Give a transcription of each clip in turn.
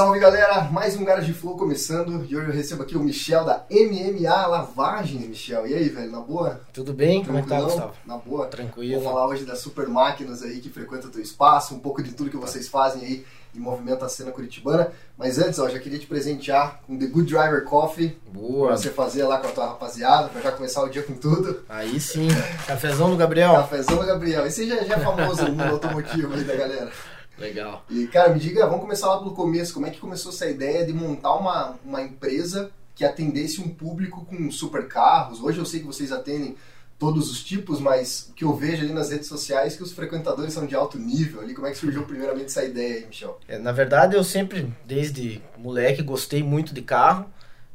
Salve galera, mais um Garage Flow começando e hoje eu recebo aqui o Michel da MMA Lavagens, Michel. E aí, velho, na boa? Tudo bem? Como é que tá, Gustavo? Na boa? Tranquilo. Vamos falar hoje das super máquinas aí que frequentam o teu espaço, um pouco de tudo que vocês fazem aí e movimenta a cena curitibana. Mas antes, ó, já queria te presentear com The Good Driver Coffee. Boa. Pra você fazer lá com a tua rapaziada, pra já começar o dia com tudo. Aí sim, cafezão do Gabriel. Cafezão do Gabriel. Esse já, já é famoso no mundo automotivo aí da galera. Legal. E, cara, me diga, vamos começar lá pelo começo. Como é que começou essa ideia de montar uma, uma empresa que atendesse um público com super carros? Hoje eu sei que vocês atendem todos os tipos, mas o que eu vejo ali nas redes sociais é que os frequentadores são de alto nível ali. Como é que surgiu primeiramente essa ideia aí, Michel? É, na verdade, eu sempre, desde moleque, gostei muito de carro.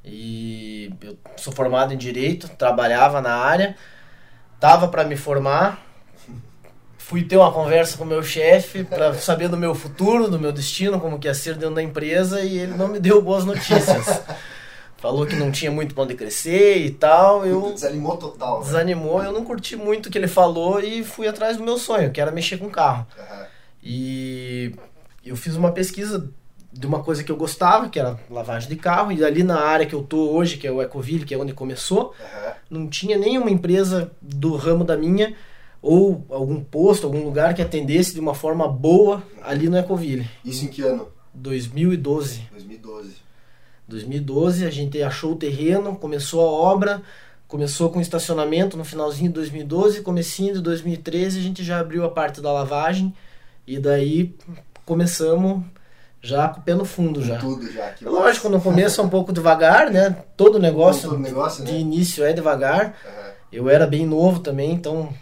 E eu sou formado em Direito, trabalhava na área. Tava para me formar, fui ter uma conversa com o meu chefe para saber do meu futuro, do meu destino, como que ia ser dentro da empresa e ele não me deu boas notícias. Falou que não tinha muito pra onde crescer e tal. Eu desanimou total. Né? Desanimou, eu não curti muito o que ele falou e fui atrás do meu sonho, que era mexer com carro. Uhum. E eu fiz uma pesquisa de uma coisa que eu gostava, que era lavagem de carro, e ali na área que eu tô hoje, que é o Ecoville, que é onde começou, uhum. não tinha nenhuma empresa do ramo da minha ou algum posto, algum lugar que atendesse de uma forma boa ali no Ecoville. Isso em que ano? 2012. 2012. 2012 a gente achou o terreno, começou a obra, começou com estacionamento no finalzinho de 2012, comecinho de 2013 a gente já abriu a parte da lavagem e daí começamos já com o pé no fundo já. Tudo já. Que Lógico, no começo é um pouco devagar, né? Todo negócio, todo negócio de né? início é devagar. Uhum. Eu era bem novo também, então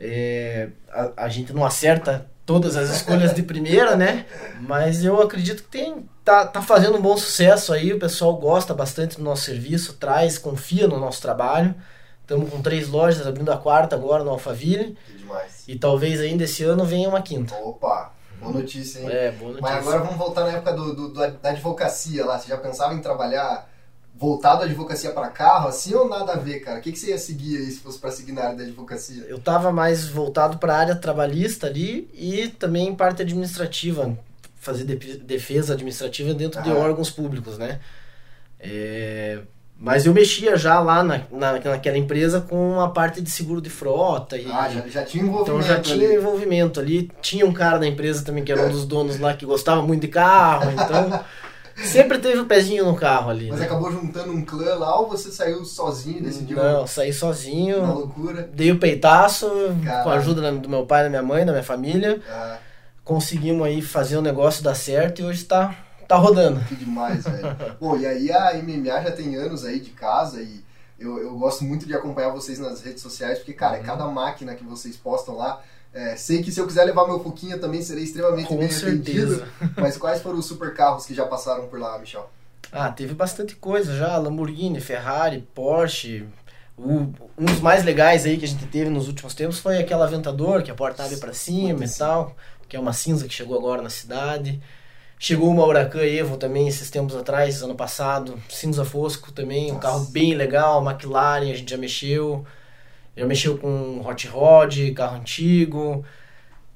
é, a, a, gente não acerta todas as escolhas de primeira, né? Mas eu acredito que tem tá, tá fazendo um bom sucesso aí, o pessoal gosta bastante do nosso serviço, traz, confia no nosso trabalho. Estamos com três lojas, abrindo a quarta agora no Alphaville. Que demais. E talvez ainda esse ano venha uma quinta. Opa! Boa notícia, hein? É, boa notícia. Mas agora vamos voltar na época do, do, do da advocacia lá. Você já pensava em trabalhar voltado à advocacia para carro, assim ou nada a ver, cara? O que, que você ia seguir aí se fosse para seguir na área da advocacia? Eu tava mais voltado para a área trabalhista ali e também parte administrativa, fazer defesa administrativa dentro ah. de órgãos públicos, né? É, mas eu mexia já lá na, na, naquela empresa com a parte de seguro de frota. E, ah, já, já tinha envolvimento. Então já tinha ali. envolvimento ali. Tinha um cara da empresa também que era um dos donos lá que gostava muito de carro, então. Sempre teve o um pezinho no carro ali. Mas né? acabou juntando um clã lá ou você saiu sozinho e decidiu? Não, saí sozinho. Na loucura. Dei o peitaço Caramba. com a ajuda do meu pai, da minha mãe, da minha família. Ah. Conseguimos aí fazer o negócio dar certo e hoje tá, tá rodando. Que demais, velho. Bom, e aí a MMA já tem anos aí de casa e eu, eu gosto muito de acompanhar vocês nas redes sociais, porque, cara, uhum. cada máquina que vocês postam lá é, sei que se eu quiser levar meu Fuquinha também serei extremamente Com bem certeza. atendido. Mas quais foram os super carros que já passaram por lá, Michel? Ah, teve bastante coisa já. Lamborghini, Ferrari, Porsche. O, um dos mais legais aí que a gente teve nos últimos tempos foi aquele Aventador, que a porta abre para cima e tal. Que é uma cinza que chegou agora na cidade. Chegou uma Huracan Evo também esses tempos atrás, ano passado. Cinza Fosco também, um Nossa. carro bem legal. McLaren, a gente já mexeu. Já mexeu com hot rod, carro antigo.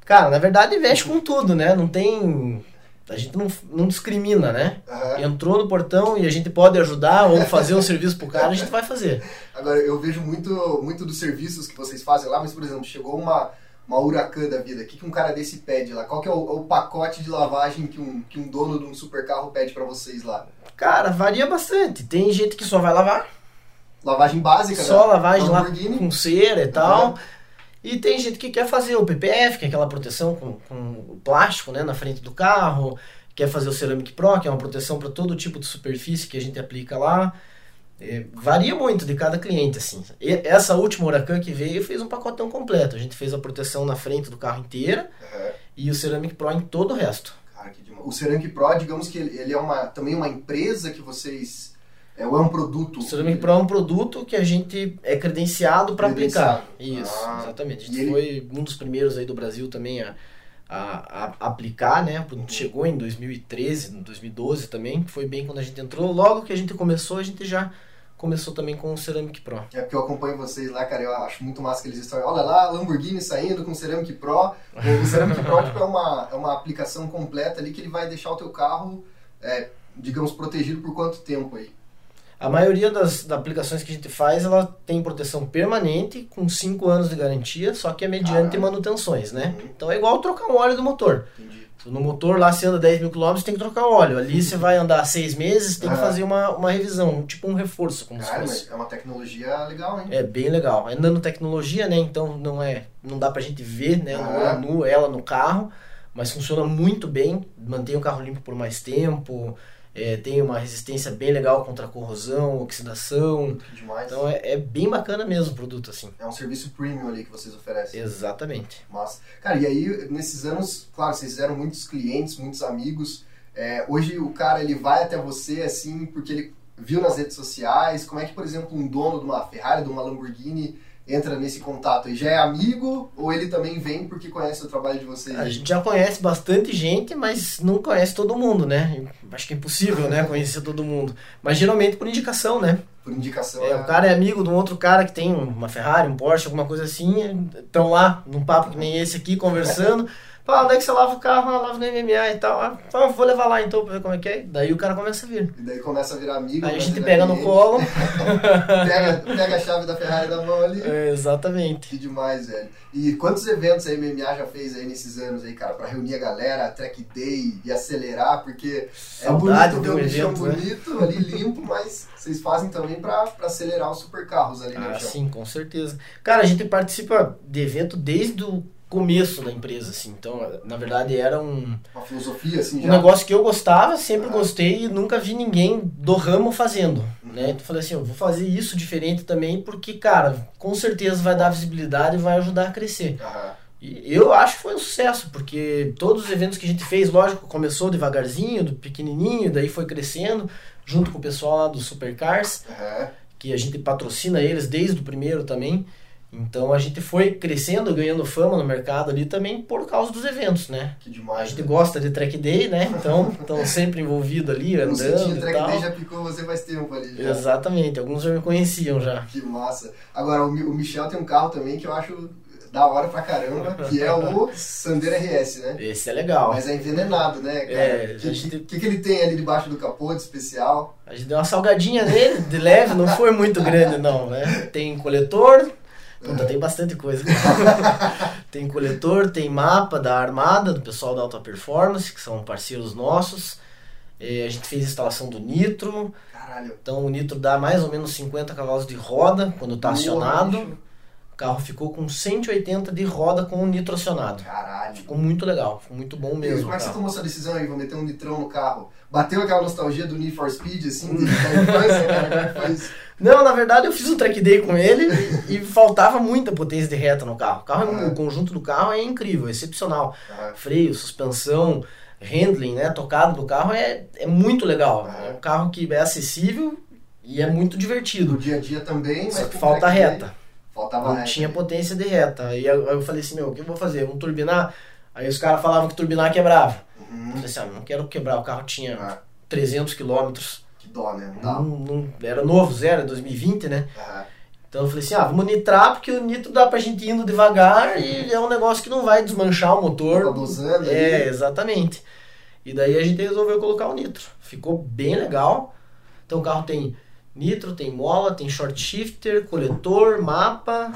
Cara, na verdade mexe com tudo, né? Não tem. A gente não, não discrimina, né? Uhum. Entrou no portão e a gente pode ajudar ou fazer um serviço pro cara, a gente vai fazer. Agora, eu vejo muito, muito dos serviços que vocês fazem lá, mas, por exemplo, chegou uma, uma Huracan da vida, o que, que um cara desse pede lá? Qual que é o, o, pacote de lavagem que um, que um dono de um supercarro pede para vocês lá? Cara, varia bastante. Tem gente que só vai lavar, lavagem básica, Só lavagem lá com cera e tal. Uhum. E tem gente que quer fazer o PPF, que é aquela proteção com, com plástico né, na frente do carro, quer fazer o Ceramic Pro, que é uma proteção para todo tipo de superfície que a gente aplica lá. É, varia muito de cada cliente, assim. E essa última Huracan que veio fez um pacotão completo. A gente fez a proteção na frente do carro inteira uhum. e o Ceramic Pro em todo o resto. Cara. O Ceramic Pro, digamos que ele é uma, também uma empresa que vocês é, é um produto? O Ceramic Pro é um produto que a gente é credenciado para aplicar. Isso, ah, exatamente. A gente foi ele... um dos primeiros aí do Brasil também a, a, a aplicar, né? O chegou em 2013, 2012 também, que foi bem quando a gente entrou. Logo que a gente começou, a gente já começou também com o Ceramic Pro. É porque eu acompanho vocês lá, cara, eu acho muito massa que eles estão. Olha lá, Lamborghini saindo com o Ceramic Pro. O Ceramic Pro tipo, é, uma, é uma aplicação completa ali que ele vai deixar o teu carro é, digamos, protegido por quanto tempo aí? A maioria das, das, aplicações que a gente faz, ela tem proteção permanente, com 5 anos de garantia, só que é mediante ah, manutenções, né? Uhum. Então é igual trocar um óleo do motor. Entendi. No motor lá você anda 10 mil quilômetros, tem que trocar óleo. Ali você vai andar 6 meses, tem que fazer uma, uma revisão, tipo um reforço. Como Cara, mas é uma tecnologia legal, hein? É bem legal. É nanotecnologia, né? Então não é. Não dá pra gente ver, né? Ah. Nu, ela no carro, mas funciona muito bem, mantém o carro limpo por mais tempo é, tem uma resistência bem legal contra corrosão, oxidação. Demais. Então é, é, bem bacana mesmo o produto, assim. É um serviço premium ali que vocês oferecem. Exatamente. Mas, cara, e aí nesses anos, claro, vocês fizeram muitos clientes, muitos amigos. É, hoje o cara ele vai até você assim porque ele viu nas redes sociais. Como é que, por exemplo, um dono de uma Ferrari, de uma Lamborghini entra nesse contato e já é amigo ou ele também vem porque conhece o trabalho de vocês? A gente já conhece bastante gente, mas não conhece todo mundo, né? Acho que é impossível, né, conhecer todo mundo. Mas geralmente por indicação, né? Por indicação. É, é, O cara é amigo de um outro cara que tem uma Ferrari, um Porsche, alguma coisa assim, estão lá num papo que nem esse aqui conversando. Pá, onde é que você lava o carro? Ah, lava no MMA e tal. Ah, vou levar lá então pra ver como é que é. Daí o cara começa a vir. E daí começa a virar amigo. Aí a gente pega no colo. pega, pega a chave da Ferrari da mão ali. É, exatamente. Que demais, velho. E quantos eventos a MMA já fez aí nesses anos aí, cara, pra reunir a galera, track day e acelerar, porque Saudade é bonito ver um chão né? bonito, ali limpo, mas vocês fazem também pra, pra acelerar os supercarros ali no ah. Sim, com certeza. Cara, a gente participa de evento desde o começo da empresa, assim. Então, na verdade, era um... Uma filosofia, assim, já? Um negócio que eu gostava, sempre ah. gostei e nunca vi ninguém do ramo fazendo, uhum. né? Então, falei assim, eu vou fazer isso diferente também porque, cara, com certeza vai dar visibilidade e vai ajudar a crescer. E eu acho que foi um sucesso, porque todos os eventos que a gente fez, lógico, começou devagarzinho, do pequenininho, daí foi crescendo, junto com o pessoal lá do Supercars, uhum. que a gente patrocina eles desde o primeiro também. Então a gente foi crescendo, ganhando fama no mercado ali também por causa dos eventos, né? Que demais. A gente né? gosta de track day, né? Então estão sempre envolvido ali, andando. Sentido, e track tal. day já picou você faz tempo ali. Já. Exatamente, alguns já me conheciam já. Que massa. Agora o Michel tem um carro também que eu acho da hora pra caramba, que é o Sandero RS, né? Esse é legal. Mas é envenenado, né, cara? É, o que, gente... que, que, ele tem ali debaixo do capô de especial? A gente deu uma salgadinha nele, de leve, não foi muito grande não, né? Tem coletor, Puta, tem bastante coisa. tem coletor, tem mapa da armada, do pessoal da Alta Performance, que são parceiros nossos. É, a gente fez a instalação do nitro. Caralho. Então o nitro dá mais ou menos 50 cavalos de roda quando está acionado. O carro ficou com 180 de roda com o nitro acionado. Caralho. Ficou muito legal, ficou muito bom mesmo. E como é que você tomou essa decisão aí? Vou meter um nitrão no carro. Bateu aquela nostalgia do Need for Speed, assim, de infância, cara? Como é não, na verdade eu fiz um track day com ele e faltava muita potência de reta no carro. O, carro, uhum. o conjunto do carro é incrível, é excepcional. Uhum. Freio, suspensão, handling, né, tocado do carro é, é muito legal. Uhum. É um carro que é acessível e é muito divertido. No dia a dia também, Só que falta reta. Day, faltava Não reta. tinha potência de reta. Aí eu, eu falei assim, meu, o que eu vou fazer? Vamos turbinar? Aí os caras falavam que turbinar quebrava. Uhum. Falei assim, ah, não quero quebrar, o carro tinha 300 quilômetros dó, né? Não, não, era novo, zero, 2020, né? Uhum. Então eu falei assim, ah, vamos nitrar, porque o nitro dá pra gente ir indo devagar e é um negócio que não vai desmanchar o motor. Tá dosando é, ali. exatamente. E daí a gente resolveu colocar o nitro. Ficou bem legal. Então o carro tem nitro, tem mola, tem short shifter, coletor, mapa.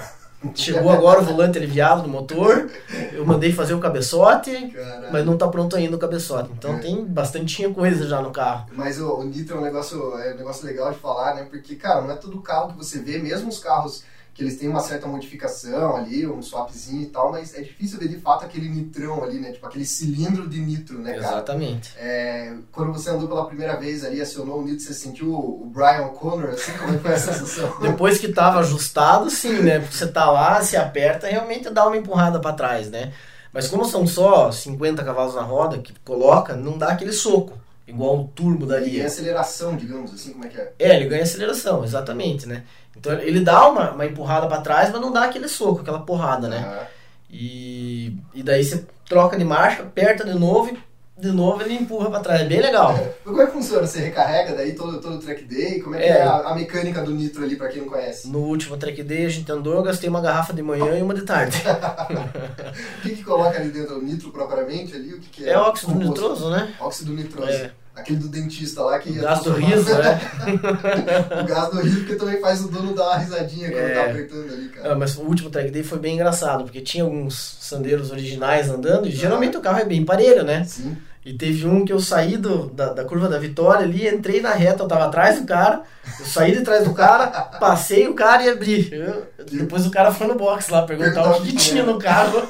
Chegou agora o volante aliviado do motor. Eu mandei fazer o cabeçote, Caralho. mas não tá pronto ainda o cabeçote. Então é. tem bastante coisa já no carro. Mas o, o Nitro é um negócio, é um negócio legal de falar, né? Porque, cara, não é todo carro que você vê, mesmo os carros que eles têm uma certa modificação ali, um swapzinho e tal, mas é difícil ver de fato aquele nitrão ali, né? Tipo aquele cilindro de nitro, né, cara? Exatamente. É, quando você andou pela primeira vez ali, acionou o nitro, você sentiu o Brian O'Connor, assim, como é foi a sensação? Depois que tava ajustado, sim, né? Porque você tá lá, se aperta, realmente dá uma empurrada para trás, né? Mas como são só 50 cavalos na roda que coloca, não dá aquele soco. Igual um turbo daria. E aceleração, digamos assim, como é que é? É, ele ganha aceleração, exatamente, né? Então ele dá uma, uma empurrada para trás, mas não dá aquele soco, aquela porrada, né? E, e daí você troca de marcha, aperta de novo e de novo ele empurra para trás. É bem legal. É. Como é que funciona? Você recarrega daí todo, todo o track day? Como é que é, é a, a, mecânica do nitro ali para quem não conhece? No último track day a gente andou, eu gastei uma garrafa de manhã e uma de tarde. o que, que coloca ali dentro? O nitro propriamente ali? O que, que é? É óxido nitroso, né? Óxido nitroso. É. Aquele do dentista lá que O ia gás do riso, né? o gás do riso, porque também faz o dono dar uma risadinha quando É. tá apertando ali, cara. Ah, mas o último track day foi bem engraçado, porque tinha alguns sandeiros originais andando e geralmente o carro é bem parelho, né? Sim. E teve um que eu saí do, da, da curva da vitória ali, entrei na reta, eu tava atrás do cara, eu saí de trás do cara, passei o cara e abri. Eu- depois o cara foi no box lá perguntar o que, tinha no carro.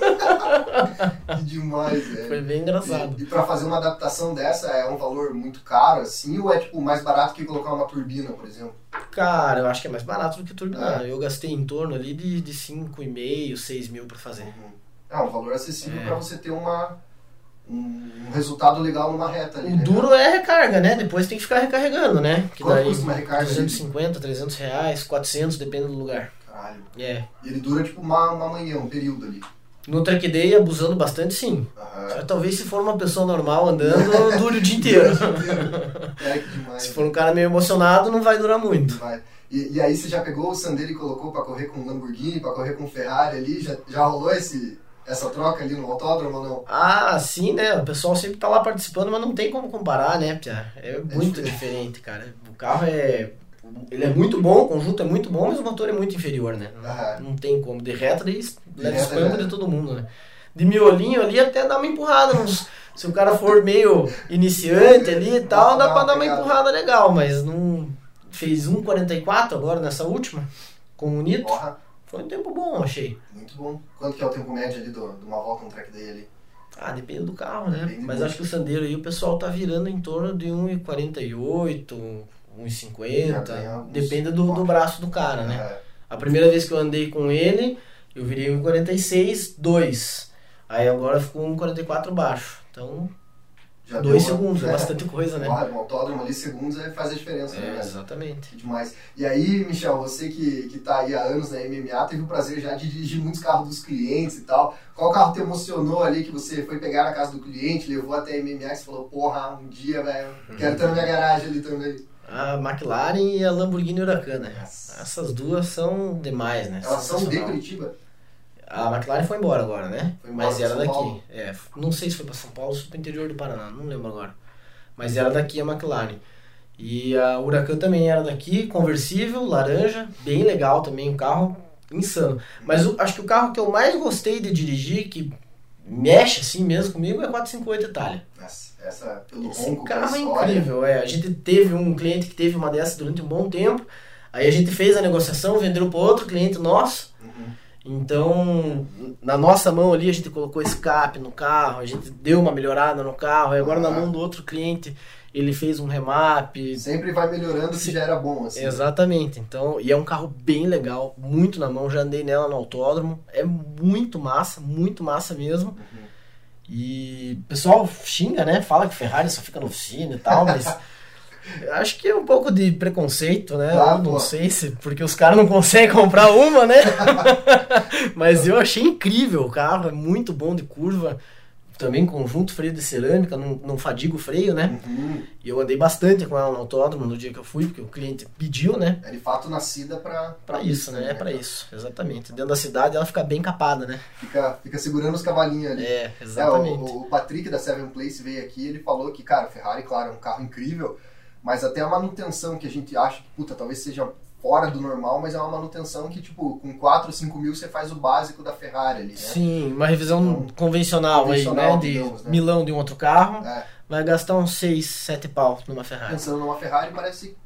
Que demais, velho. Foi bem engraçado. E, e pra fazer uma adaptação dessa é um valor muito caro, assim, ou é tipo mais barato que colocar uma turbina, por exemplo? Cara, eu acho que é mais barato do que turbina. É. Eu gastei em torno ali de, de 5,5, 6 mil pra fazer. É um valor acessível É. pra você ter uma, um, resultado legal numa reta ali. O né, duro é a recarga, né? Depois tem que ficar recarregando, né? Que Quanto daí custa uma recarga ali? 250, 300 reais, 400, depende do lugar. Caralho. É. E ele dura tipo uma, uma manhã, um período ali. No track day, abusando bastante, sim. Só Talvez se for uma pessoa normal andando, dure o dia inteiro. É que demais. Se for um cara meio emocionado, não vai durar muito. Vai. E, e aí você já pegou o Sandero e colocou pra correr com Lamborghini, pra correr com Ferrari ali? Já, já rolou esse, essa troca ali no autódromo ou não? Ah, sim, né? O pessoal sempre tá lá participando, mas não tem como comparar, né, Pia? É muito diferente. diferente, cara. O carro é. Ele é muito bom, o conjunto é muito bom, mas o motor é muito inferior, né? Aham. Não tem como. De reta, daí leva reta, espanco de todo mundo, né? De miolinho ali até dá uma empurrada. nos- se o cara for meio iniciante ali e tal, dá pra dar uma empurrada legal, mas não. Fez 1,44 agora nessa última, com o Nito. Porra, Foi um tempo bom, achei. muito bom. Quanto que é o tempo médio ali do- de uma volta no track day ali? Ah, depende do carro, né? Depende Mas acho que o Sandero aí o pessoal tá virando em torno de 1,48, Já 1,50. ganha alguns Depende do, do braço do cara, né? É. A primeira vez que eu andei com ele, eu virei 1,46, 2. Aí agora ficou 1,44 baixo. Então, Já 2 deu uma- segundos, é bastante coisa, né? No autódromo ali, segundos é- faz a diferença, né? É, cara? exatamente. Demais. E aí, Michel, você que, que tá aí há anos na MMA, teve o prazer já de dirigir muitos carros dos clientes e tal. Qual carro te emocionou ali que você foi pegar na casa do cliente, levou até a MMA e você falou, porra, um dia, velho, quero ter na minha garagem ali também. A McLaren e a Lamborghini Huracan, né? Essas duas são demais, né? Elas são de. Curitiba? A McLaren foi embora agora, né? Foi embora Mas era São daqui. Paulo? É, não sei se foi pra São Paulo ou se foi pro interior do Paraná, não lembro agora. Mas era daqui a McLaren. E a Huracan também era daqui, conversível, laranja, bem legal também, um carro insano. Mas o- acho que o carro que eu mais gostei de dirigir, que mexe assim mesmo comigo, é a 458 Itália. Nossa, essa, pelo Esse ronco, carro é incrível, é. A gente teve um cliente que teve uma dessas durante um bom tempo. Aí a gente fez a negociação, vendeu para outro cliente nosso. Então, na nossa mão ali, a gente colocou escape no carro, a gente deu uma melhorada no carro. E agora na Ah. mão do outro cliente, ele fez um remap. Sempre vai melhorando que já era bom, assim. Exatamente. Então, e é um carro bem legal, muito na mão. Já andei nela no autódromo. É muito massa, muito massa mesmo. Uhum. E o pessoal xinga, né? Fala que Ferrari só fica na oficina e tal, mas acho que é um pouco de preconceito, né? Não pô. sei se porque os caras não conseguem comprar uma, né? mas eu achei incrível o carro, é muito bom de curva. Também conjunto freio de cerâmica, não, não fadiga o freio, né? Uhum. E eu andei bastante com ela no autódromo no dia que eu fui, porque o cliente pediu, né? É de fato nascida pra... Pra isso, né? É pra isso, exatamente. Dentro da cidade ela fica bem capada, né? Fica, fica segurando os cavalinhos ali. É, É, exatamente. o, o Patrick da Seven Place veio aqui ele falou que, cara, Ferrari, claro, é um carro incrível, mas até a manutenção que a gente acha que, puta, talvez seja fora do normal, mas é uma manutenção que, tipo, com 4 ou 5 mil você faz o básico da Ferrari ali, né? Sim, uma revisão Então, convencional, convencional, aí, né? De digamos, né? milão de um outro carro, É, vai gastar uns 6, 7 pau numa Ferrari. pensando numa Ferrari, parece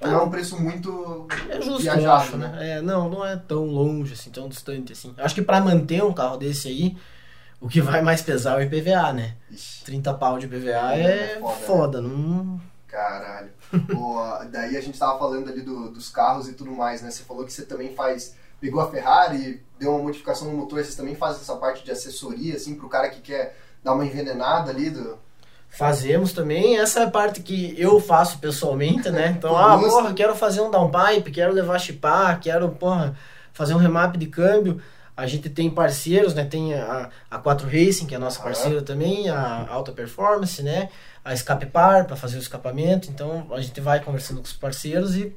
é um preço muito É justo, viajado, acho, né? né? É, não, não é tão longe, assim, tão distante, assim. Eu acho que pra manter um carro desse aí, o que vai mais pesar é o IPVA, né? Ixi, 30 pau de IPVA É é foda, né? foda, não... caralho. Pô, daí a gente tava falando ali do- dos carros e tudo mais, né? Você falou que você também faz... Pegou a Ferrari, deu uma modificação no motor, vocês também fazem essa parte de assessoria, assim, pro cara que quer dar uma envenenada ali do... Fazemos também, essa é a parte que eu faço pessoalmente, né? Então, ah, porra, quero fazer um downpipe, quero levar chipar, quero, porra, fazer um remap de câmbio. A gente tem parceiros, né? Tem a, a 4 Racing, que é a nossa Aham. parceira também, a Alta Performance, né? A Escape Par, para fazer o escapamento. Então, a gente vai conversando com os parceiros e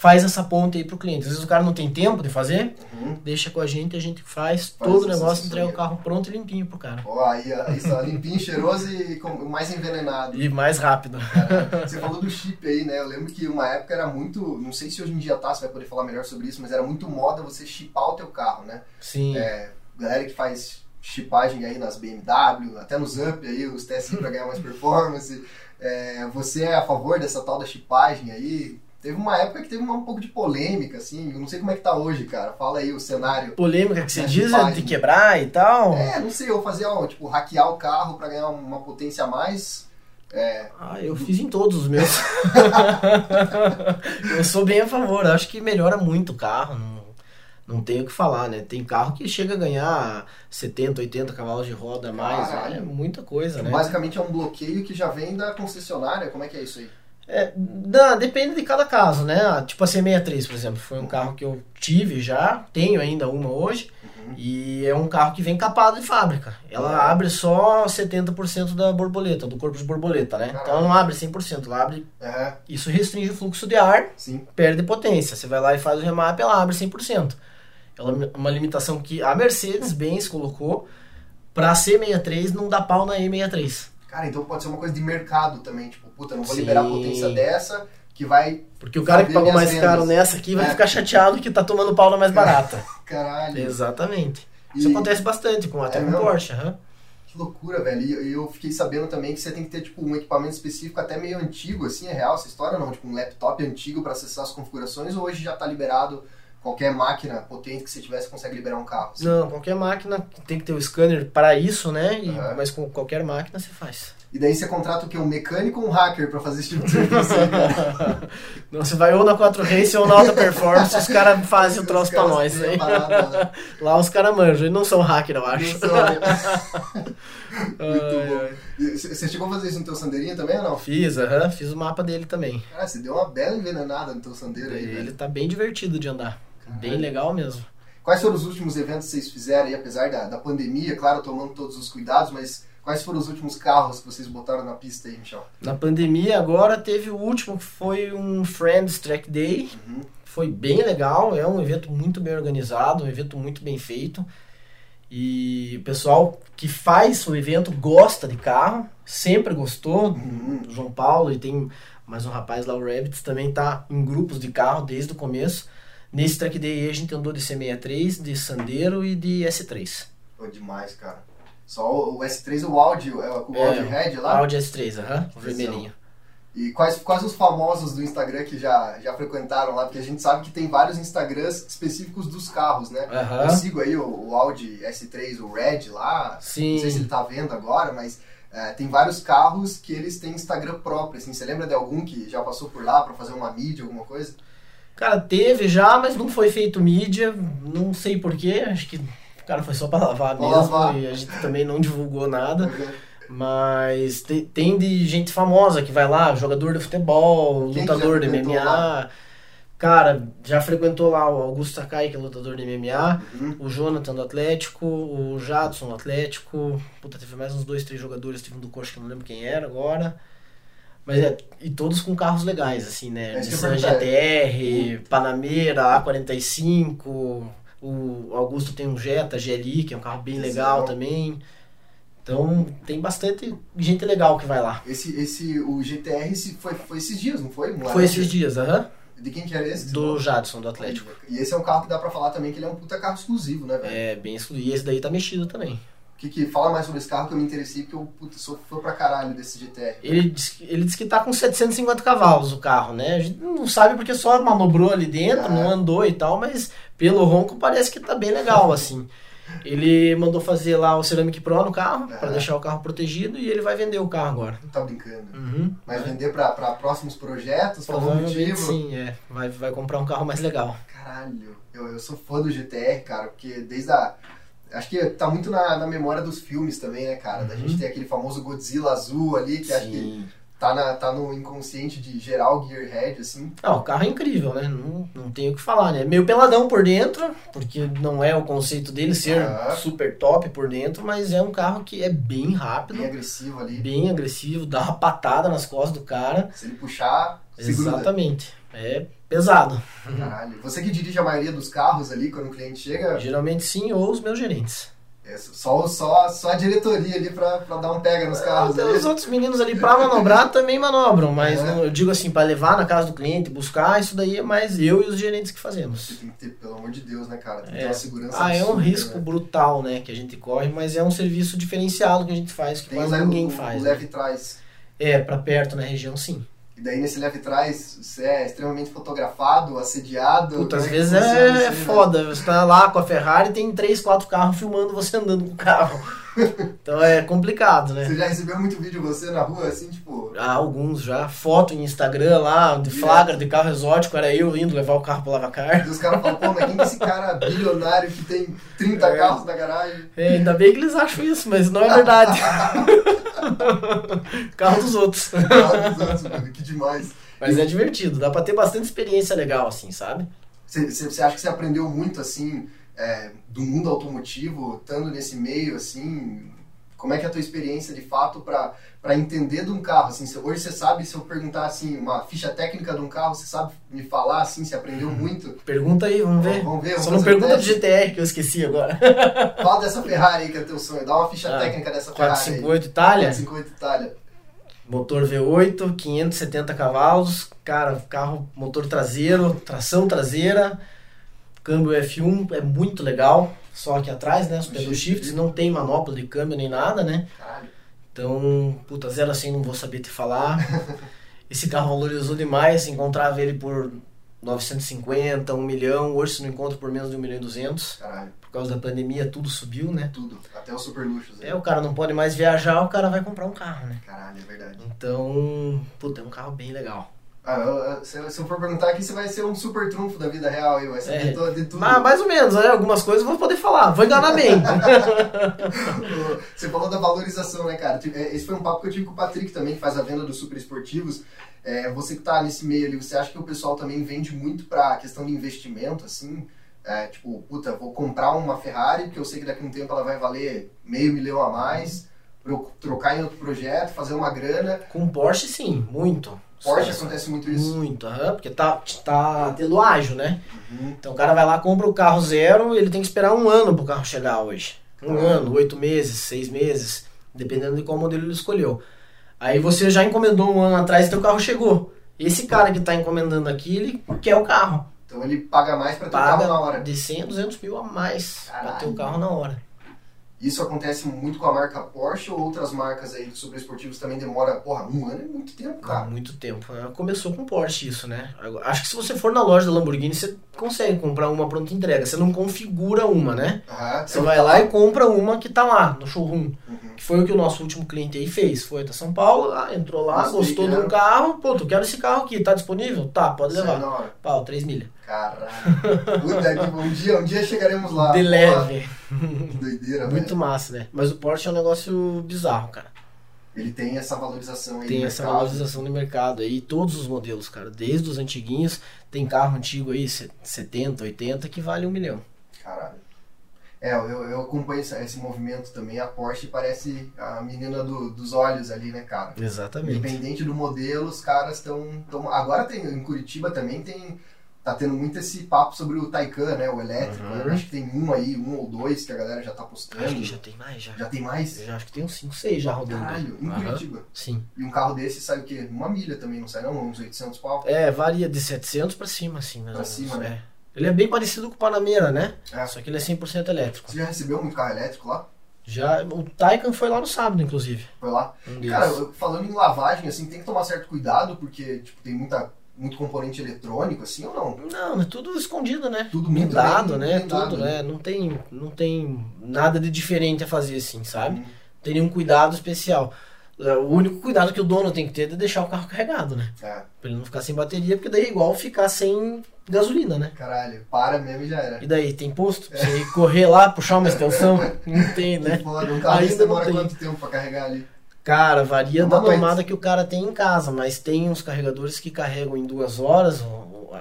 faz essa ponte aí pro cliente. Às vezes o cara não tem tempo de fazer, Uhum. deixa com a gente, a gente faz, Faz todo o negócio, entrega o carro pronto e limpinho pro cara. Ó, aí, limpinho, cheiroso e com- mais envenenado. E mais rápido. Cara, Você falou do chip aí, né? Eu lembro que uma época era muito. Não sei se hoje em dia tá, você vai poder falar melhor sobre isso, mas era muito moda você chipar o teu carro, né? Sim. É, galera que faz chipagem aí nas BMW, até nos Up aí, os TSI pra ganhar mais performance. É, você é a favor dessa tal da chipagem aí? Teve uma época que teve um pouco de polêmica, assim. Eu não sei como é que tá hoje, cara. Fala aí o cenário. Polêmica que você É, diz é de quebrar e tal. É, não sei, eu fazia, ó, tipo, hackear o carro pra ganhar uma potência a mais. É, Ah, eu fiz em todos os meus. eu sou bem a favor, acho que melhora muito o carro, não, não tenho o que falar, né? Tem carro que chega a ganhar 70, 80 cavalos de roda a mais, Caralho. é muita coisa, né? Basicamente é um bloqueio que já vem da concessionária. Como é que é isso aí? É, depende de cada caso, né? Ah, Tipo a C63, por exemplo, foi um carro que eu tive já, tenho ainda uma hoje, Uhum. e é um carro que vem capado de fábrica. Ela Ah. abre só 70% da borboleta, do corpo de borboleta, né? Então ela não abre 100%, ela abre, É, isso restringe o fluxo de ar sim. perde potência. Você vai lá e faz o remap, ela abre 100%. Ela é uma limitação que a Mercedes-Benz colocou para C63 não dá pau na E63. Cara, então pode ser uma coisa de mercado também. Tipo, puta, não vou Sim. liberar a potência dessa que vai. Porque o cara que pagou mais vendas. caro nessa aqui vai É. ficar chateado que tá tomando pau na mais barata. Caralho. Exatamente. Isso E- acontece bastante, com, até É com? Porsche. aham. Que loucura, velho. E eu fiquei sabendo também que você tem que ter, tipo, um equipamento específico até meio antigo, assim, é real essa história ou não? Tipo, um laptop antigo pra acessar as configurações ou hoje já tá liberado qualquer máquina potente que você tivesse consegue liberar um carro? assim? Não, qualquer máquina tem que ter o scanner para isso, né? E- Aham. Mas com qualquer máquina você faz. E daí você contrata o quê? Um mecânico ou um hacker pra fazer esse tipo de serviço? Não, você vai ou na 4 Race ou na Alta Performance, os caras fazem o troço caras nós. Aí. parada, né? Lá os caras manjam, eles não são hacker, eu acho. Não são- Muito bom. E Você chegou a fazer isso no teu sandeirinho também ou não? Fiz, aham, fiz o mapa dele também. Cara, você deu uma bela envenenada no teu sandeiro aí, Ele velho. tá bem divertido de andar. Bem Caralho. legal mesmo. Quais foram os últimos eventos que vocês fizeram aí, apesar da, da pandemia, claro, tomando todos os cuidados, mas quais foram os últimos carros que vocês botaram na pista aí, Michel? Na pandemia agora teve o último que foi um Friends Track Day. Uhum. Foi bem legal, é um evento muito bem organizado, um evento muito bem feito. E o pessoal que faz o evento gosta de carro, sempre gostou. Uhum. João Paulo e tem mais um rapaz lá, o Rabbits, também tá em grupos de carro desde o começo. Nesse track day a gente andou de C63, de Sandero e de S3. Pô, demais, cara. Só o, o S3, o Audi, é, o É, Audi Red lá. Audi S3, aham, o Visão. vermelhinho. E quais, quais os famosos do Instagram que já, já frequentaram lá? Porque a gente sabe que tem vários Instagrams específicos dos carros, né? Aham. Eu sigo aí o, o Audi S3, o Red lá. Sim. Não sei se ele tá vendo agora, mas é, tem vários carros que eles têm Instagram próprio. Assim, você lembra de algum que já passou por lá pra fazer uma mídia, alguma coisa? Cara, teve já, mas não foi feito mídia, não sei porquê, acho que o cara foi só pra lavar mesmo lavar. e a gente também não divulgou nada. Mas te- tem de gente famosa que vai lá, jogador de futebol, Quem que lutador de MMA. lá? Cara, já frequentou lá o Augusto Sakai, que é lutador de MMA, Uhum. o Jonathan do Atlético, o Jadson do Atlético. Puta, teve mais uns dois, três jogadores, teve um do Coxa que eu não lembro quem era agora. Mas é, e todos com carros legais, assim, né? É Nissan. GTR, Panameira, A45, o Augusto tem um Jetta GLI, que é um carro bem legal é bom. também. Então tem bastante gente legal que vai lá. Esse, esse, o GTR esse foi, foi esses dias, não foi? Foi esses dias, aham. De quem que era esse? Do? Jadson, do Atlético. E esse é um carro que dá pra falar também que ele é um puta carro exclusivo, né, velho? É, bem exclusivo. E esse daí tá mexido também. Que, que fala mais sobre esse carro que eu me interessei, porque eu puta, sou fã pra caralho desse GTR. Ele diz, que- ele que tá com 750 cavalos o carro, né? A gente não sabe porque só manobrou ali dentro, Ah. não andou e tal, mas pelo ronco parece que tá bem legal, assim. Ele mandou fazer lá o Ceramic Pro no carro, Ah. pra deixar o carro protegido, e ele vai vender o carro agora. Não tá brincando. Uhum. Mas vender pra, pra próximos projetos, por algum motivo. sim, é. Vai, vai comprar um carro mais legal. Caralho, eu, eu sou fã do GTR, cara, porque desde a. Acho que tá muito na, na memória dos filmes também, né, cara? Da Uhum. gente ter aquele famoso Godzilla azul ali, que acho que tá, na, tá no inconsciente de geral Gearhead, assim. Ah, o carro é incrível, né? Não, não tenho o que falar, né? Meio peladão por dentro, porque não é o conceito dele ser Ah. super top por dentro, mas é um carro que é bem rápido, Bem agressivo ali. bem agressivo, dá uma patada nas costas do cara. Se ele puxar, segura. Exatamente. É pesado. Caralho. Você que dirige a maioria dos carros ali quando o cliente chega, Geralmente sim, ou os meus gerentes. é só, só, só a diretoria ali pra, pra dar um pega nos carros Então, ali. os outros meninos ali pra manobrar também manobram, mas É. não- eu digo assim, pra levar na casa do cliente, buscar, isso daí é mais eu e os gerentes que Você fazemos. tem que ter, pelo amor de Deus, né, cara? Tem que ter É. uma segurança Ah, é um absurda, risco né? brutal, né, que a gente corre, mas é um serviço diferenciado que a gente faz, que Tem quase o, ninguém o, faz. o né? leve trás. É, pra perto na região, sim. E daí nesse leve trás, você é extremamente fotografado, assediado. Puta, às como é que vezes é, é né? foda. Você tá lá com a Ferrari tem três, quatro carros filmando você andando com o carro. Então é complicado, né? Você já recebeu muito vídeo você na rua, assim, tipo... Há alguns já. Foto em Instagram lá, de flagra de carro exótico, era eu indo levar o carro pro lavacar. E os caras falam, pô, mas quem que é esse cara bilionário que tem 30 É. carros na garagem? É, ainda bem que eles acham isso, mas não é verdade. carro dos outros. Carro dos outros, mano, que demais. Mas é divertido, dá pra ter bastante experiência legal, assim, sabe? Você, acha que você aprendeu muito, assim, é, do mundo automotivo, estando nesse meio, assim... Como é que é a tua experiência, de fato, pra entender de um carro, assim? Se- Hoje você sabe, se eu perguntar, assim, uma ficha técnica de um carro, você sabe me falar, assim, você aprendeu muito? Pergunta aí, vamos ver. Vamos ver, vamos Só não pergunta do. GTR que eu esqueci agora. Fala dessa Ferrari aí que é teu sonho, dá uma ficha Ah, técnica dessa Ferrari aí. 458 Itália. 458 Itália. Motor V8, 570 cavalos, cara, carro, motor traseiro, tração traseira, câmbio F1, é muito legal. Só aqui atrás, né, os pedal shifts, não tem manopla de câmbio nem nada, né? Caralho. Então, puta, zero assim não vou saber te falar. Esse carro valorizou demais, encontrava ele por 950, 1 milhão, hoje se não encontra por menos de 1 milhão e 200. Caralho, Por causa da pandemia tudo subiu, né? tudo. Até os super luxos. É, o cara não pode mais viajar, o cara vai comprar um carro, né? Caralho, é verdade. Então, puta, é um carro bem legal. Ah, se, eu for perguntar aqui, você vai ser um super trunfo da vida real aí, vai saber É. de tudo. Mas mais ou menos, né? Algumas coisas eu vou poder falar, vou enganar bem. Você falou da valorização, né, cara? Tipo, é, Esse foi um papo que eu tive com o Patrick também, que faz a venda dos super esportivos. É, você que tá nesse meio ali, você acha que o pessoal também vende muito pra questão de investimento, assim? É, tipo, puta, vou comprar uma Ferrari, porque eu sei que daqui a um tempo ela vai valer meio milhão a mais, pra eu trocar em outro projeto, fazer uma grana. Com Porsche, sim, muito. Porsche acontece muito isso. Muito, aham, porque tá, tá tendo ágil, né? Uhum. Então o cara vai lá, compra o carro zero, ele tem que esperar um ano pro carro chegar hoje. Um Caralho. ano, oito meses, seis meses, dependendo de qual modelo ele escolheu. Aí você já encomendou um ano atrás e teu carro chegou. Esse cara que tá encomendando aqui, ele quer o carro. Então ele paga mais pra ter o carro na hora. de 100 a 200 mil a mais pra Caralho. ter o carro na hora. Isso acontece muito com a marca Porsche ou outras marcas aí de super esportivos também demora, porra, um ano é muito tempo, cara. muito tempo. É, Começou com Porsche isso, né? Acho que se você for na loja da Lamborghini, você consegue comprar uma pronta entrega. Você não configura uma, né? Aham, Você vai lá e compra uma que tá lá no showroom. Uhum. Que foi o que o nosso último cliente aí fez. Foi até São Paulo, ah, entrou lá, Gostei, gostou de um carro. Pô, tu quero esse carro aqui, tá disponível? Tá, pode Sai levar. Pau, 3 milhas. Caralho. Puta um dia, um dia chegaremos lá. De leve. Que doideira, Muito velho. massa, né? Mas o Porsche é um negócio bizarro, cara. Ele tem essa valorização aí Tem essa mercado. valorização no mercado aí, todos os modelos, cara. Desde os antiguinhos, tem carro antigo aí, se- 70, 80, que vale um milhão. Caralho. É, eu, eu acompanho esse, esse movimento também. A Porsche parece a menina do- dos olhos ali, né, cara? Exatamente. Independente do modelo, os caras estão. Agora tem em Curitiba também tem. Tá tendo muito esse papo sobre o Taycan, né? O elétrico. Uhum. né? Acho que tem um aí, um ou dois que a galera já tá postando. Acho que já tem mais, já. Já tem mais? Eu já acho que tem uns 5, 6 já rodando. Caralho, em Aham. Curitiba. Sim. E um carro desse sai o quê? Uma milha também, não sai não? Uns 800 pau? É, varia de 700 pra cima, assim, mais Pra cima, né? É. Ele é bem parecido com o Panamera, né? É. Só que ele é 100% elétrico. Você já recebeu muito carro elétrico lá? Já, o Taycan foi lá no sábado, inclusive. Foi lá? Um. Cara, eu- falando em lavagem, assim, tem que tomar certo cuidado, porque, tipo, tem muita, muito componente eletrônico, assim, ou não? Não, é tudo escondido, né? Tudo muito blindado, bem né? blindado, tudo, né? né? Não tem, não tem nada de diferente a fazer assim, sabe? Hum, Não tem nenhum cuidado especial. É, O único cuidado que o dono tem que ter é de deixar o carro carregado, né? É, Pra ele não ficar sem bateria, porque daí é igual ficar sem gasolina, né? caralho, para mesmo e já era. E daí, tem posto? Pra você correr lá, puxar uma extensão? Não tem, né? Foda, um carro Ainda demora tem. quanto tempo pra carregar ali? Cara, varia Uma da noite. tomada que o cara tem em casa, mas tem uns carregadores que carregam em duas horas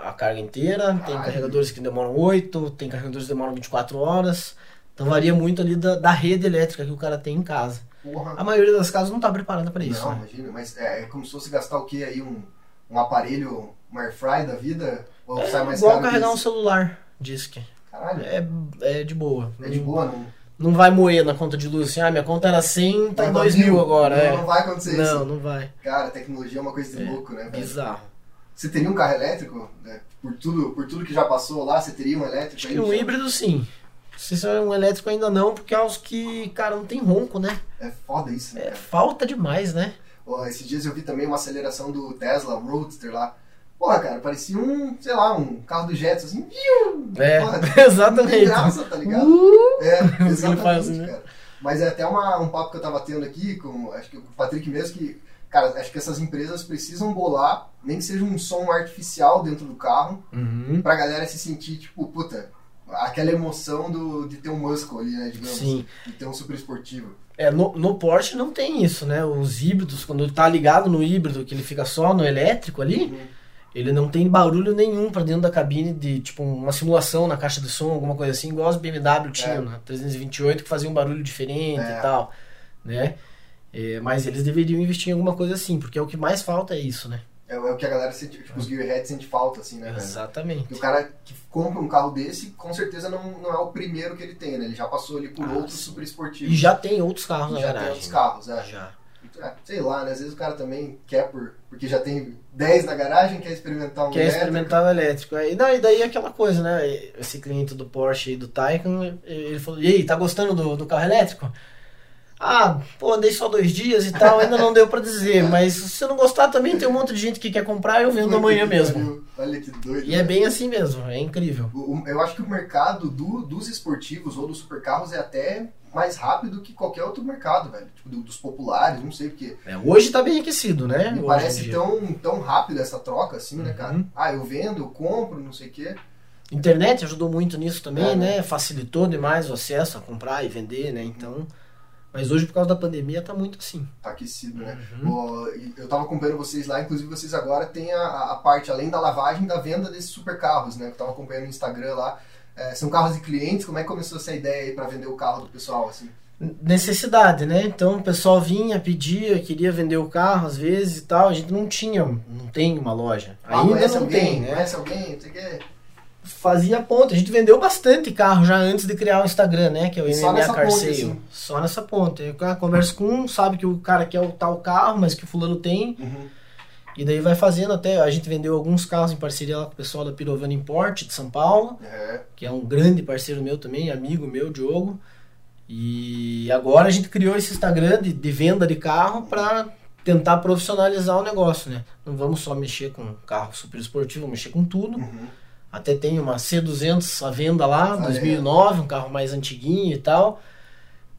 a carga inteira, tem Caralho. carregadores que demoram oito, tem carregadores que demoram 24 horas. Então varia muito ali da, da rede elétrica que o cara tem em casa. Porra. A maioria das casas não tá preparada para isso. não, né? imagina, mas é, é como se fosse gastar o quê aí? Um, um aparelho, um air fry da vida? Ou É sai mais igual carregar um celular, diz que. Caralho, É, é de boa. é de boa, não? Não vai moer na conta de luz assim, ah, minha conta era 100, tá Vai 2 pra mil agora. Não, é. não vai acontecer Não, isso. não vai. Cara, tecnologia é uma coisa de É, louco, né? velho? Bizarro. Você teria um carro elétrico? né? Por, tudo, por tudo que já passou lá, você teria um elétrico? Acho aí, que um Michel? híbrido sim. Se é um elétrico ainda não, porque é os que, cara, não tem ronco, né? É foda isso, né? É falta demais, né? Ó, esses dias eu vi também uma aceleração do Tesla Roadster lá. Porra, cara, parecia um, sei lá, um carro do Jets, assim. É, Porra, exatamente. graça, tá ligado? Uh! É, exatamente, faz assim, né? cara. Mas é até uma, um papo que eu tava tendo aqui com, acho que com o Patrick mesmo, que, cara, acho que essas empresas precisam bolar, nem que seja um som artificial dentro do carro, Uhum. pra galera se sentir, tipo, puta, aquela emoção do, de ter um muscle ali, né, digamos. Sim. De ter um super esportivo. É, no, no Porsche não tem isso, né? Os híbridos, quando tá ligado no híbrido, que ele fica só no elétrico ali, Uhum. Ele não tem barulho nenhum pra dentro da cabine de, tipo, uma simulação na caixa de som, alguma coisa assim, igual as BMW tinham, É. né? 328, que fazia um barulho diferente É. e tal, né? É, mas eles deveriam investir em alguma coisa assim, porque é o que mais falta é isso, né? É, é o que a galera sente, tipo, os gearheads sente falta, assim, né, velho? Exatamente. E o cara que compra um carro desse, com certeza não, não é o primeiro que ele tem, né? Ele já passou ali por Ah, outros sim. super esportivos. E já tem outros carros E na já garagem. tem outros carros, é. Já. É, Sei lá, né? Às vezes o cara também quer por. Porque já tem 10 na garagem, quer experimentar um Quer elétrico. experimentar o elétrico. Aí daí, daí é aquela coisa, né? Esse cliente do Porsche e do Taycan, ele falou, e aí, tá gostando do, do carro elétrico? Ah, pô, andei só dois dias e tal, ainda não deu pra dizer, mas se você não gostar também tem um monte de gente que quer comprar, eu vendo amanhã mesmo. Olha que doido. E é né? bem assim mesmo, é incrível. Eu acho que o mercado do- dos esportivos ou dos supercarros é até mais rápido que qualquer outro mercado, velho. Tipo, do- dos populares, não sei porque. É, hoje tá bem aquecido, né? Me Hoje parece tão, tão rápido essa troca, assim, né, cara? Uhum. Ah, eu vendo, eu compro, não sei o quê. Internet ajudou muito nisso também, É, né? né? Facilitou demais o acesso a comprar e vender, né? Então. Mas hoje, por causa da pandemia, tá muito assim. Tá aquecido, né? Uhum. Eu tava acompanhando vocês lá, inclusive vocês agora têm a, a parte, além da lavagem, da venda desses supercarros, né? Que eu tava acompanhando no Instagram lá. É, são carros de clientes, como é que começou essa ideia aí pra vender o carro do pessoal, assim? necessidade, né? Então o pessoal vinha, pedia, queria vender o carro às vezes e tal. A gente não tinha, não tem uma loja. Ah, Ainda não alguém? tem, né? Conhece alguém? Não sei o quê. Fazia ponta. A gente vendeu bastante carro já antes de criar o Instagram, né? Que é o MMA nessa Car ponta, Sale. assim? Só nessa ponta. Eu converso com um, sabe que o cara quer o tal carro, mas que o fulano tem. Uhum. E daí vai fazendo até. A gente vendeu alguns carros em parceria lá com o pessoal da Pirovana Import de São Paulo. É. que é um grande parceiro meu também, amigo meu, Diogo. E agora a gente criou esse Instagram de, de venda de carro para tentar profissionalizar o negócio, né? Não vamos só mexer com carro super esportivo, vamos mexer com tudo. Uhum. Até tem uma C200 à venda lá, Ah, 2009, um carro mais antiguinho e tal.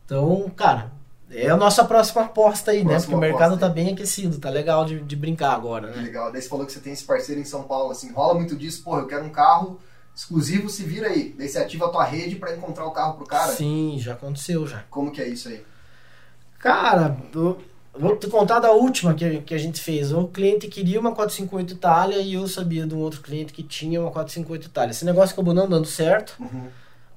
Então, cara, é a nossa próxima aposta aí, né? Próxima Porque o mercado aposta tá bem aquecido, tá legal de, de brincar agora, né? legal. Daí você falou que você tem esse parceiro em São Paulo, assim, rola muito disso, porra, eu quero um carro exclusivo, se vira aí. Daí você ativa a tua rede pra encontrar o carro pro cara. Sim, já aconteceu já. Como que é isso aí? Cara, eu vou te contar da última que, que a gente fez. O cliente queria uma 458 Itália e eu sabia de um outro cliente que tinha uma 458 Itália. Esse negócio acabou não dando certo, Uhum.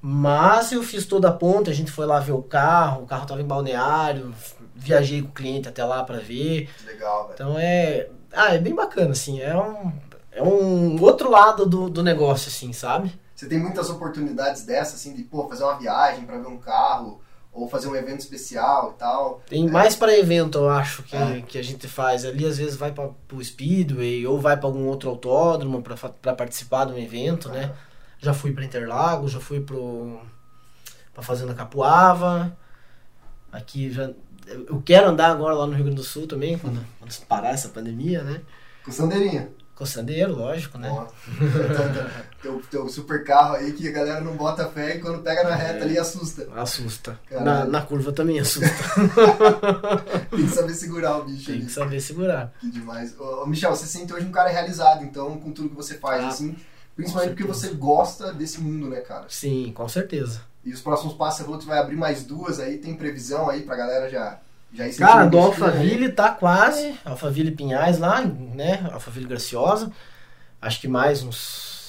Mas eu fiz toda a ponta, a gente foi lá ver o carro, o carro tava em balneário, viajei com o cliente até lá pra ver. Legal, velho. Então é. Ah, é bem bacana, assim. É um, é um outro lado do, do negócio, assim, sabe? Você tem muitas oportunidades dessas, assim, de, pô, fazer uma viagem pra ver um carro, ou fazer um evento especial e tal. Tem mais para evento, eu acho, que, É. que a gente faz. Ali, às vezes, vai para o Speedway ou vai para algum outro autódromo para participar de um evento, né? Já fui para Interlagos, já fui para Fazenda Capuava. Aqui já. Eu quero andar agora lá no Rio Grande do Sul também, quando, quando parar essa pandemia, né? Com Sandeirinha. Coçandeiro, lógico, né? Ó. teu, teu super carro aí que a galera não bota fé e quando pega na reta ali assusta. Assusta. Na, na curva também assusta. Tem que saber segurar o bicho Tem ali. que saber segurar. Que demais. Ô, Michel, você se sente hoje um cara realizado, então, com tudo que você faz, Ah, assim. Principalmente porque você gosta desse mundo, né, cara? Sim, com certeza. E os próximos passos, você falou que vai abrir mais duas aí, tem previsão aí pra galera já, já ir Cara, do? Alphaville tá quase. Alphaville Pinhais lá, né? Alphaville Graciosa. Acho que mais uns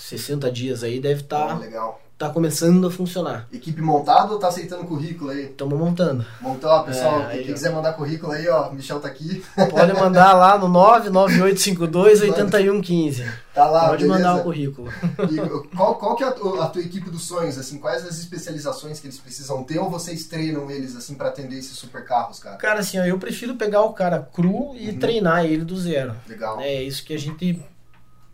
60 dias aí deve Ah, estar legal. Tá começando a funcionar. Equipe montada ou tá aceitando currículo aí? Estamos montando. Montou, ó, pessoal, É, aí, quem ó. quiser mandar currículo aí, ó, Michel tá aqui. Pode mandar lá no 99852 8115. Tá lá, Pode beleza? mandar o currículo. E qual, qual que é a tua, a tua equipe dos sonhos, assim? Quais as especializações que eles precisam ter ou vocês treinam eles, assim, pra atender esses supercarros, cara? Cara, assim, ó, eu prefiro pegar o cara cru e Uhum. treinar ele do zero. Legal. É isso que a gente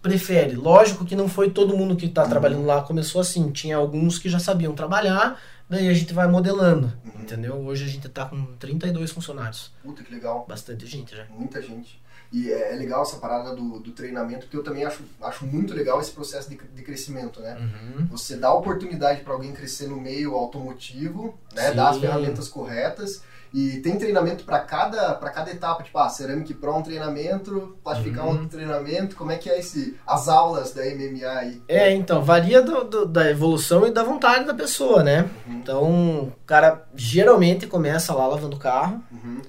prefere. Lógico que não foi todo mundo que está trabalhando lá começou assim. Tinha alguns que já sabiam trabalhar, daí a gente vai modelando, Uhum. entendeu? Hoje a gente tá com 32 funcionários. Puta, que legal. Bastante gente já. Muita gente. E é, é legal essa parada do, do treinamento, porque eu também acho, acho muito legal esse processo de, de crescimento, né? Uhum. Você dá oportunidade para alguém crescer no meio automotivo, né? Sim. Dar as ferramentas corretas. E tem treinamento para cada, pra cada etapa, tipo, ah, Ceramic Pro um treinamento, plastificar Uhum. um outro treinamento. Como é que é esse, as aulas da MMA aí? É, então, varia do- do- da evolução e da vontade da pessoa, né? Uhum. Então, o cara geralmente começa lá lavando o carro Uhum.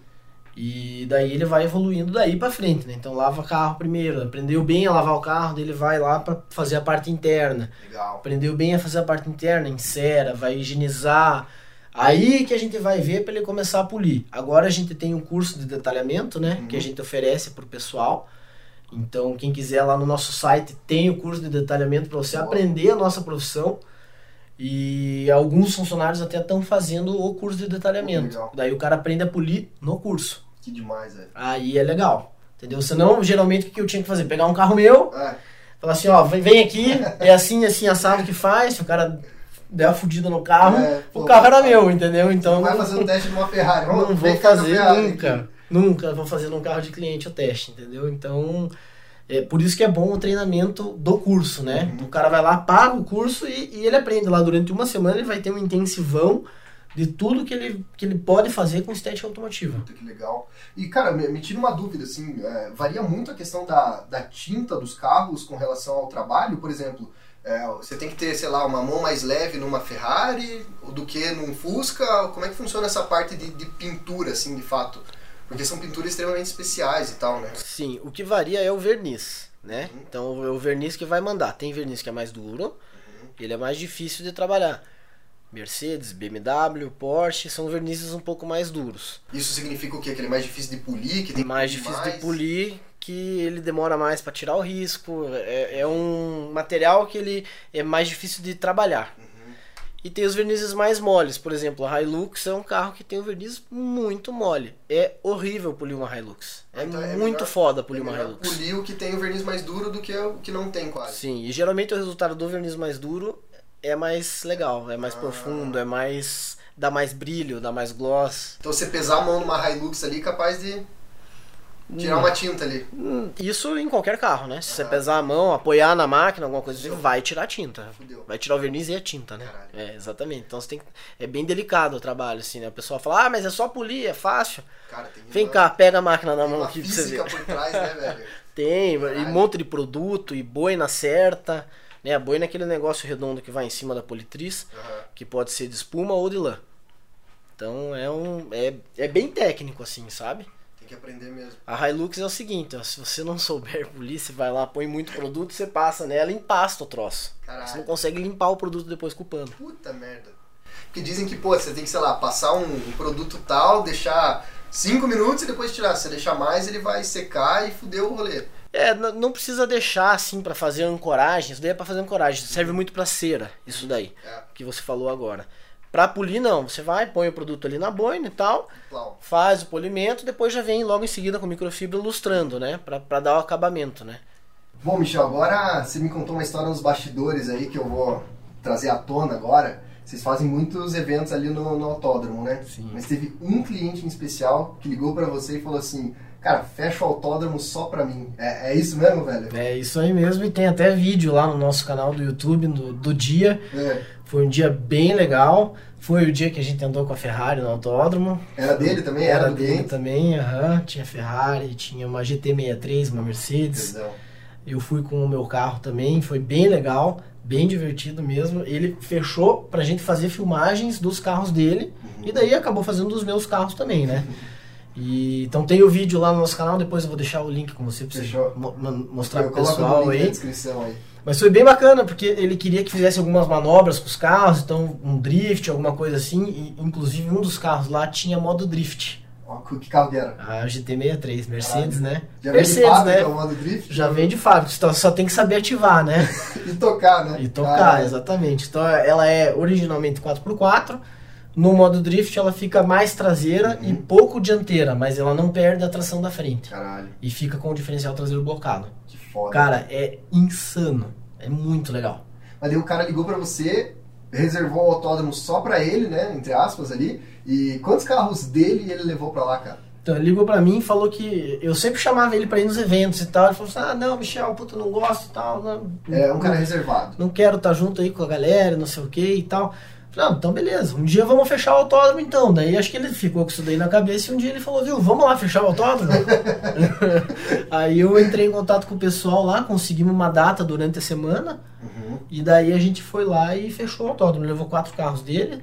e daí ele vai evoluindo daí pra frente, né? Então, lava o carro primeiro, aprendeu bem a lavar o carro, daí ele vai lá pra fazer a parte interna. Legal. aprendeu bem a fazer a parte interna, encera, vai higienizar. Aí que a gente vai ver para ele começar a polir. Agora a gente tem um curso de detalhamento, né, Uhum. que a gente oferece pro pessoal. Então, quem quiser lá no nosso site tem o curso de detalhamento para você aprender a nossa profissão. E alguns funcionários até estão fazendo o curso de detalhamento. Legal. Daí o cara aprende a polir no curso. Que demais, velho. Aí é legal. Entendeu? Senão, geralmente, o que eu tinha que fazer? Pegar um carro meu, É, Falar assim, ó, vem, aqui, é assim, assim, assado que faz. O cara der uma fudida no carro, É, o pô, carro era meu, entendeu? Então não vai não, fazer um teste numa Ferrari. Não vem vou fazer Ferrari nunca. aqui. Nunca vou fazer num carro de cliente o teste, entendeu? Então, é por isso que é bom o treinamento do curso, né? Uhum. O cara vai lá, paga o curso e, e ele aprende lá durante uma semana, ele vai ter um intensivão de tudo que ele, que ele pode fazer com estética automotiva. Puta, que legal. E, cara, me, me tira uma dúvida, assim, é, varia muito a questão da, da tinta dos carros com relação ao trabalho? Por exemplo, é, você tem que ter, sei lá, uma mão mais leve numa Ferrari do que num Fusca? Como é que funciona essa parte de, de pintura, assim, de fato? Porque são pinturas extremamente especiais e tal, né? Sim, o que varia é o verniz, né? Uhum. Então é o verniz que vai mandar. Tem verniz que é mais duro, ele é mais difícil de trabalhar. Mercedes, BMW, Porsche são vernizes um pouco mais duros. Isso significa o quê? Que ele é mais difícil de polir? Que tem mais difícil mais? de polir, que ele demora mais para tirar o risco. É, é um material que ele é mais difícil de trabalhar. Uhum. E tem os vernizes mais moles, por exemplo, a Hilux é um carro que tem um verniz muito mole. É horrível polir uma Hilux. É, Então é muito melhor- foda polir é uma Hilux. polir o que tem o verniz mais duro do que o que não tem quase. Sim, e geralmente o resultado do verniz mais duro é mais legal, é mais Ah. profundo, é mais. dá mais brilho, dá mais gloss. Então você pesar a mão numa Hilux ali, capaz de tirar uma tinta ali. Hum, Isso em qualquer carro, né? Se você pesar a mão, apoiar na máquina, alguma coisa assim, vai tirar a tinta. Fudeu. Vai tirar o verniz e a tinta, né? Caralho. É, exatamente. Então você tem que. É bem delicado o trabalho, assim, né? O pessoal fala, ah, mas é só polir, é fácil. Cara, tem Vem uma- cá, pega a máquina na tem mão aqui pra você ver. por trás, né, velho? Tem, e Caralho. um monte de produto, e boina certa. Né? A boina é aquele negócio redondo que vai em cima da politriz. Aham. que pode ser de espuma ou de lã. Então é um é, é bem técnico assim, sabe? Tem que aprender mesmo. A Hilux é o seguinte, ó, se você não souber polir, você vai lá, põe muito produto, você passa nela e empasta o troço. Você não Caralho. consegue limpar o produto depois com o pano. Puta merda. Porque dizem que, pô, você tem que, sei lá, passar um, um produto tal, deixar 5 minutos e depois tirar. Se você deixar mais, ele vai secar e fudeu o rolê. É, não precisa deixar assim pra fazer ancoragem, isso daí é pra fazer ancoragem, serve muito pra cera, isso daí, É, que você falou agora. Pra polir não, você vai, põe o produto ali na boina e tal, plau. faz o polimento, depois já vem logo em seguida com microfibra lustrando, né? Pra, pra dar o acabamento, né? Bom, Michel, agora você me contou uma história nos bastidores aí que eu vou trazer à tona agora. Vocês fazem muitos eventos ali no, no autódromo, né? Sim. Mas teve um cliente em especial que ligou pra você e falou assim: Cara, fecha o autódromo só pra mim. É, é isso mesmo, velho? É isso aí mesmo, e tem até vídeo lá no nosso canal do YouTube do, do dia. É. Foi um dia bem legal. Foi o dia que a gente andou com a Ferrari no autódromo. Era dele também? Era, Era dele também, aham. Tinha Ferrari, tinha uma GT63, uma Mercedes. Eu fui com o meu carro também, foi bem legal, bem divertido mesmo. Ele fechou pra gente fazer filmagens dos carros dele Uhum. e daí acabou fazendo dos meus carros também, né? E, então tem o vídeo lá no nosso canal, depois eu vou deixar o link com você pra você Fechou. mo- mo- mostrar Eu pro pessoal aí. descrição aí. Mas foi bem bacana, porque ele queria que fizesse algumas manobras com os carros, então um drift, alguma coisa assim. E, inclusive um dos carros lá tinha modo drift. Que carro que era? A GT63, Mercedes, né? Já Mercedes, vem de fábrica né? modo drift? Já vem de fábrica, então só tem que saber ativar, né? E tocar, né? E tocar, Ah, exatamente. Então ela é originalmente 4x4. No modo drift ela fica mais traseira Uhum. e pouco dianteira, mas ela não perde a tração da frente. Caralho, E fica com o diferencial traseiro blocado. que foda. Cara, é insano. É muito legal. Mas daí o cara ligou pra você, reservou o autódromo só pra ele, né? Entre aspas ali. E quantos carros dele ele levou pra lá, cara? Então ele ligou pra mim e falou que eu sempre chamava ele pra ir nos eventos e tal. Ele falou assim: ah, não, Michel, puta, não gosto e tal. Não, É um cara não, reservado. não quero estar junto aí com a galera, não sei o que e tal. Não, então beleza, um dia vamos fechar o autódromo então. Daí acho que ele ficou com isso daí na cabeça e um dia ele falou, viu, vamos lá fechar o autódromo? aí eu entrei em contato com o pessoal lá, conseguimos uma data durante a semana Uhum. e daí a gente foi lá e fechou o autódromo. Ele levou quatro carros dele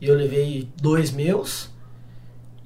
e eu levei dois meus.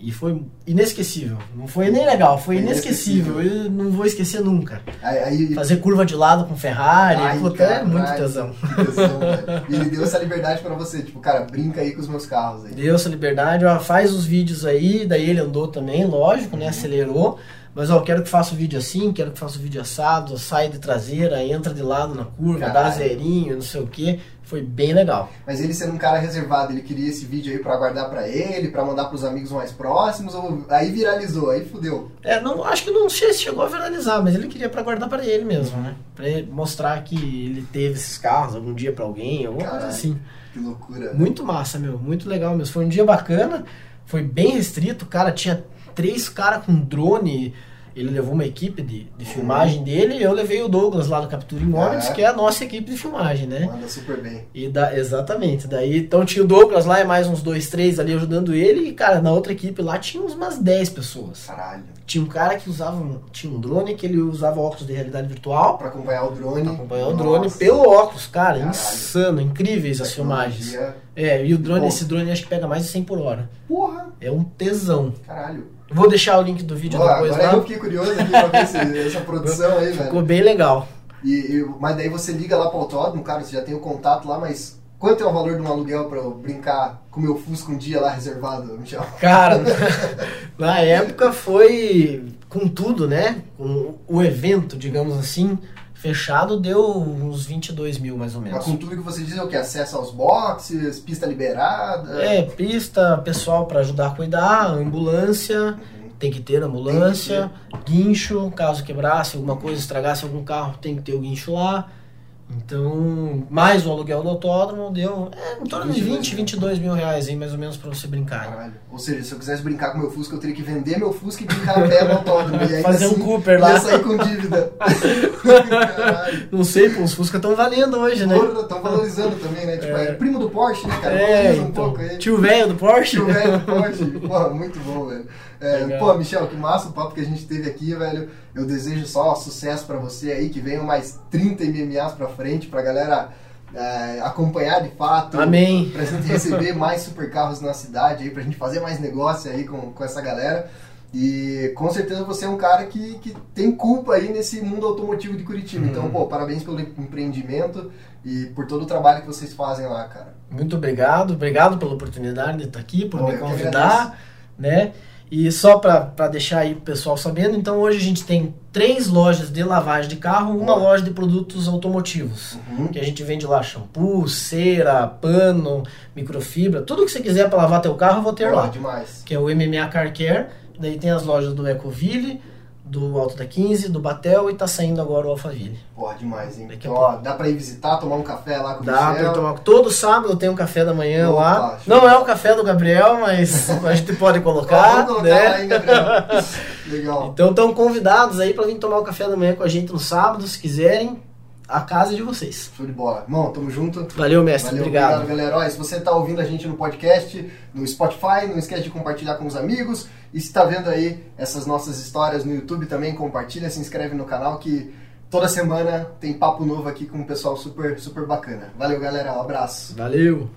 E foi inesquecível. Não foi nem legal, foi inesquecível. Eu não vou esquecer nunca. Aí, aí Fazer curva de lado com Ferrari, Ai, puta, é muito tesão. tesão, velho. E ele deu essa liberdade pra você, tipo, cara, brinca aí com os meus carros aí. Deu essa liberdade, ó, faz os vídeos aí, daí ele andou também, lógico, né? Acelerou. Mas ó, quero que faça o vídeo assim, quero que faça o vídeo assado, sai de traseira, entra de lado na curva, dá Caralho. zerinho, não sei o que. Foi bem legal. Mas ele sendo um cara reservado, ele queria esse vídeo aí pra guardar pra ele, pra mandar pros amigos mais próximos, ou aí viralizou, aí fudeu. É, não, acho que não che- chegou a viralizar, mas ele queria pra guardar pra ele mesmo, né? Pra ele mostrar que ele teve esses carros algum dia pra alguém, alguma coisa Caralho. assim. Que loucura. Muito massa, meu. Muito legal mesmo. Foi um dia bacana. Foi bem restrito. Cara, tinha três caras com drone. Ele levou uma equipe de, de filmagem dele e eu levei o Douglas lá do Captura Imóveis, Ah. que é a nossa equipe de filmagem, né? Manda super bem. E da, exatamente. Daí, então tinha o Douglas lá e mais uns dois, três ali ajudando ele. E, cara, na outra equipe lá tinha uns umas 10 pessoas. Caralho. Tinha um cara que usava. um- Tinha um drone que ele usava óculos de realidade virtual Pra acompanhar o drone. pra acompanhar o drone Nossa. pelo óculos, cara. Caralho. Insano, incríveis as filmagens. É, e o drone, Bom. esse drone acho que pega mais de 100 por hora. Porra, É um tesão. caralho. Vou deixar o link do vídeo Ó, depois agora lá. eu fiquei curioso aqui pra ver esse- essa produção aí, velho. Ficou bem legal. E, e- mas daí você liga lá pro autódromo, cara, você já tem o contato lá, mas quanto é o valor de um aluguel pra eu brincar com o meu Fusca um dia lá reservado, Michel? Cara, na época foi com tudo, né? Com o evento, digamos assim, fechado, deu uns 22 mil mais ou Mas menos. com tudo que você diz é o que? Acesso aos boxes, pista liberada. É, pista, pessoal pra ajudar a cuidar, ambulância, tem que ter ambulância, guincho, caso quebrasse alguma coisa, estragasse algum carro, tem que ter o guincho lá. Então, mais o aluguel do autódromo deu é, em torno de 22 20, mil. 22 mil reais aí, mais ou menos, pra você brincar. Caralho. Ou seja, se eu quisesse brincar com meu Fusca, eu teria que vender meu Fusca e brincar a pé no autódromo. E ainda Fazer um assim, Cooper ia lá. sair com dívida. Caralho. Não sei, pô, os Fusca estão valendo hoje, né? Porra, tão valorizando também, né? Tipo, é. É. primo do Porsche, né, cara? É, Valoriza um então. pouco aí. Tio velho do Porsche? Tio velho do Porsche. Porra, muito bom, velho. É, pô, Michel, que massa o papo que a gente teve aqui, velho. Eu desejo só sucesso pra você aí, que venham mais 30 MMAs pra frente, pra galera é, acompanhar de fato. Amém. Pra gente receber mais supercarros na cidade aí, pra gente fazer mais negócio aí com, com essa galera. E com certeza você é um cara que, que tem culpa aí nesse mundo automotivo de Curitiba. Então, Uhum. pô, parabéns pelo empreendimento e por todo o trabalho que vocês fazem lá, cara. Muito obrigado, obrigado pela oportunidade de estar aqui, por Bom, me convidar, né? E só para deixar aí o pessoal sabendo, então hoje a gente tem três lojas de lavagem de carro, uma loja de produtos automotivos. Uhum. Que a gente vende lá shampoo, cera, pano, microfibra, tudo que você quiser para lavar teu carro, eu vou ter Pô, lá. demais. Que é o MMA Car Care, daí tem as lojas do Ecoville, do Alto da 15, do Batel e tá saindo agora o Alphaville. Porra, demais, hein? Daqui Então, ó, dá pra ir visitar, tomar um café lá com o Dá pra Michel. tomar. Todo sábado tem um café da manhã Opa, lá. Não é o café do Gabriel, mas a gente pode colocar. Vamos né? lá, hein, Gabriel? Legal. Então estão convidados aí pra vir tomar o café da manhã com a gente no sábado, se quiserem. A casa de vocês. Show de bola. Irmão, tamo junto. Valeu, mestre. Valeu, obrigado. galera. Ó, se você tá ouvindo a gente no podcast, no Spotify, não esquece de compartilhar com os amigos. E se tá vendo aí essas nossas histórias no YouTube também, compartilha, se inscreve no canal que toda semana tem papo novo aqui com um pessoal super, super bacana. Valeu, galera. Um abraço. Valeu.